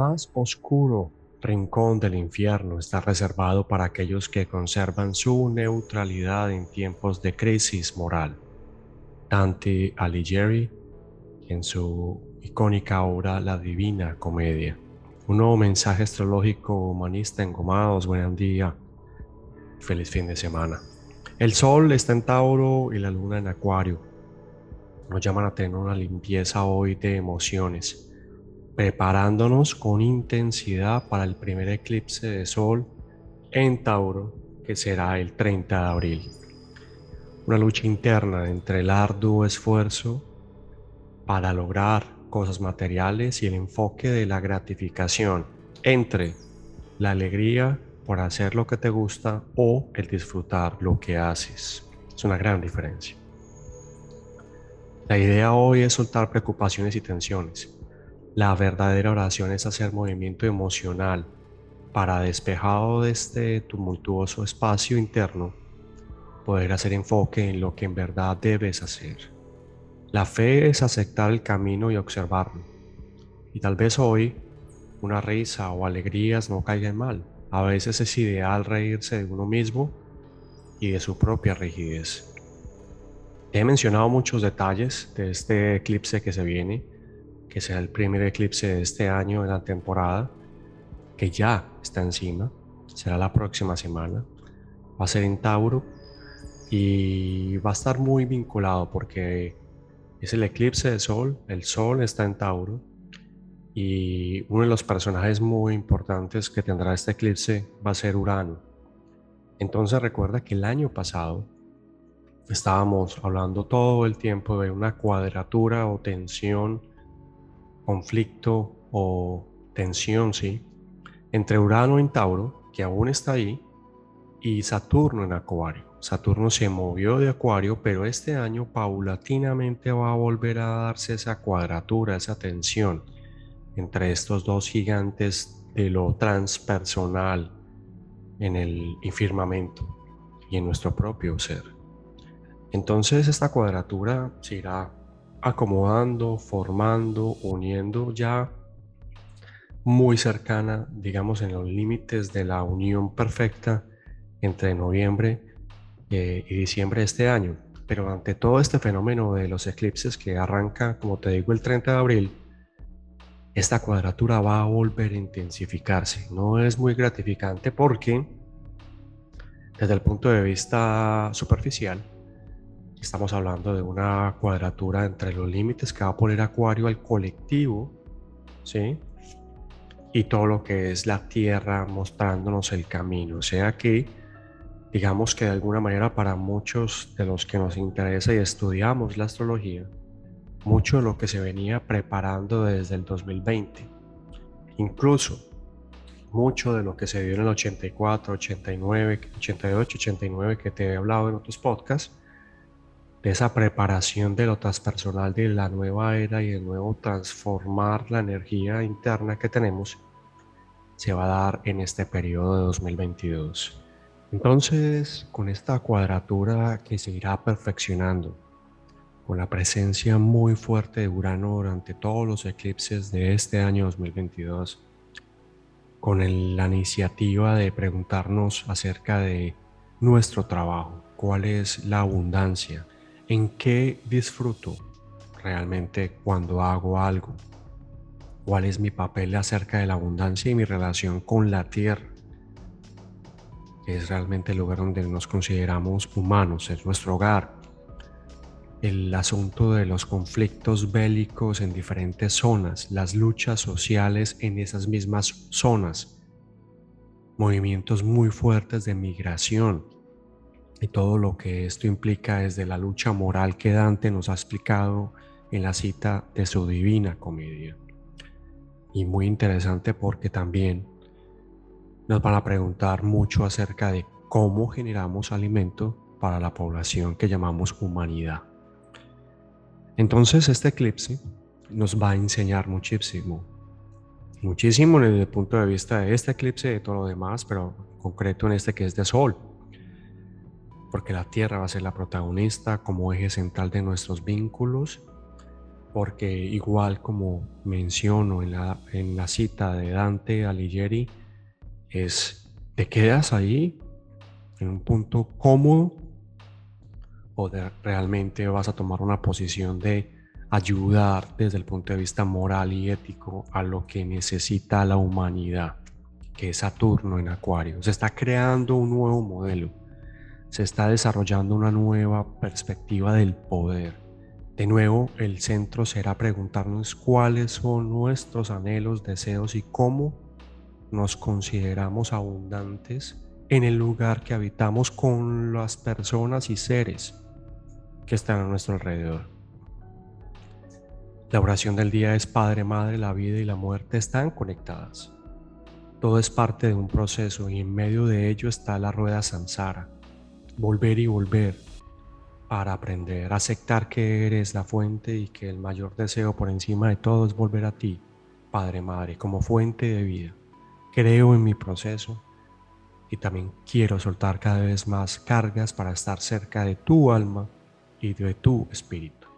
más oscuro rincón del infierno está reservado para aquellos que conservan su neutralidad en tiempos de crisis moral. Dante Alighieri, en su icónica obra La Divina Comedia. Un nuevo mensaje astrológico humanista engomados. Buen día. Feliz fin de semana. El sol está en Tauro y la luna en Acuario. Nos llaman a tener una limpieza hoy de emociones preparándonos con intensidad para el primer eclipse de sol en Tauro, que será el 30 de abril. Una lucha interna entre el arduo esfuerzo para lograr cosas materiales y el enfoque de la gratificación entre la alegría por hacer lo que te gusta o el disfrutar lo que haces. Es una gran diferencia. La idea hoy es soltar preocupaciones y tensiones la verdadera oración es hacer movimiento emocional para despejado de este tumultuoso espacio interno, poder hacer enfoque en lo que en verdad debes hacer. La fe es aceptar el camino y observarlo. Y tal vez hoy una risa o alegrías no caigan mal. A veces es ideal reírse de uno mismo y de su propia rigidez. He mencionado muchos detalles de este eclipse que se viene que sea el primer eclipse de este año en la temporada, que ya está encima, será la próxima semana, va a ser en Tauro y va a estar muy vinculado porque es el eclipse de Sol, el Sol está en Tauro y uno de los personajes muy importantes que tendrá este eclipse va a ser Urano. Entonces recuerda que el año pasado estábamos hablando todo el tiempo de una cuadratura o tensión conflicto o tensión, ¿sí? Entre Urano en Tauro, que aún está ahí, y Saturno en Acuario. Saturno se movió de Acuario, pero este año paulatinamente va a volver a darse esa cuadratura, esa tensión entre estos dos gigantes de lo transpersonal en el firmamento y en nuestro propio ser. Entonces esta cuadratura se irá acomodando, formando, uniendo ya muy cercana, digamos, en los límites de la unión perfecta entre noviembre eh, y diciembre de este año. Pero ante todo este fenómeno de los eclipses que arranca, como te digo, el 30 de abril, esta cuadratura va a volver a intensificarse. No es muy gratificante porque, desde el punto de vista superficial, Estamos hablando de una cuadratura entre los límites que va a poner Acuario al colectivo, ¿sí? Y todo lo que es la Tierra mostrándonos el camino. O sea que, digamos que de alguna manera para muchos de los que nos interesa y estudiamos la astrología, mucho de lo que se venía preparando desde el 2020, incluso mucho de lo que se dio en el 84, 89, 88, 89 que te he hablado en otros podcasts, de esa preparación de lo transpersonal de la nueva era y de nuevo transformar la energía interna que tenemos se va a dar en este periodo de 2022. Entonces, con esta cuadratura que se irá perfeccionando, con la presencia muy fuerte de Urano durante todos los eclipses de este año 2022, con la iniciativa de preguntarnos acerca de nuestro trabajo, cuál es la abundancia, en qué disfruto realmente cuando hago algo, cuál es mi papel acerca de la abundancia y mi relación con la tierra, es realmente el lugar donde nos consideramos humanos, es nuestro hogar. El asunto de los conflictos bélicos en diferentes zonas, las luchas sociales en esas mismas zonas, movimientos muy fuertes de migración, y todo lo que esto implica desde la lucha moral que Dante nos ha explicado en la cita de su divina comedia. Y muy interesante porque también nos van a preguntar mucho acerca de cómo generamos alimento para la población que llamamos humanidad. Entonces este eclipse nos va a enseñar muchísimo, muchísimo desde el punto de vista de este eclipse y de todo lo demás, pero concreto en este que es de Sol porque la tierra va a ser la protagonista como eje central de nuestros vínculos porque igual como menciono en la, en la cita de Dante Alighieri, es, te quedas ahí en un punto cómodo o de, realmente vas a tomar una posición de ayudar desde el punto de vista moral y ético a lo que necesita la humanidad, que es Saturno en Acuario. Se está creando un nuevo modelo, se está desarrollando una nueva perspectiva del poder. De nuevo, el centro será preguntarnos cuáles son nuestros anhelos, deseos y cómo nos consideramos abundantes en el lugar que habitamos con las personas y seres que están a nuestro alrededor. La oración del día es Padre, Madre, la vida y la muerte están conectadas. Todo es parte de un proceso y en medio de ello está la rueda samsara. Volver y volver para aprender, aceptar que eres la fuente y que el mayor deseo por encima de todo es volver a ti, Padre, Madre, como fuente de vida. Creo en mi proceso y también quiero soltar cada vez más cargas para estar cerca de tu alma y de tu espíritu.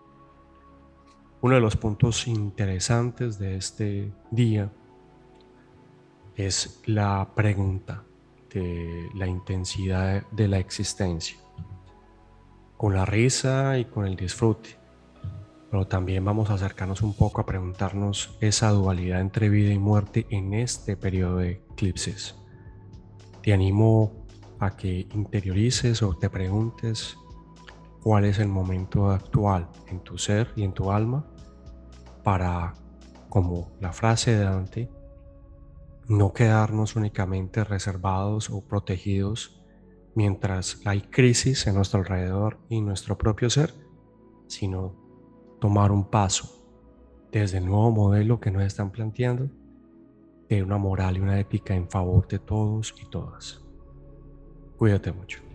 Uno de los puntos interesantes de este día es la pregunta la intensidad de la existencia, con la risa y con el disfrute. Pero también vamos a acercarnos un poco a preguntarnos esa dualidad entre vida y muerte en este periodo de eclipses. Te animo a que interiorices o te preguntes cuál es el momento actual en tu ser y en tu alma para, como la frase de Dante, no quedarnos únicamente reservados o protegidos mientras hay crisis en nuestro alrededor y nuestro propio ser, sino tomar un paso desde el nuevo modelo que nos están planteando de una moral y una ética en favor de todos y todas. Cuídate mucho.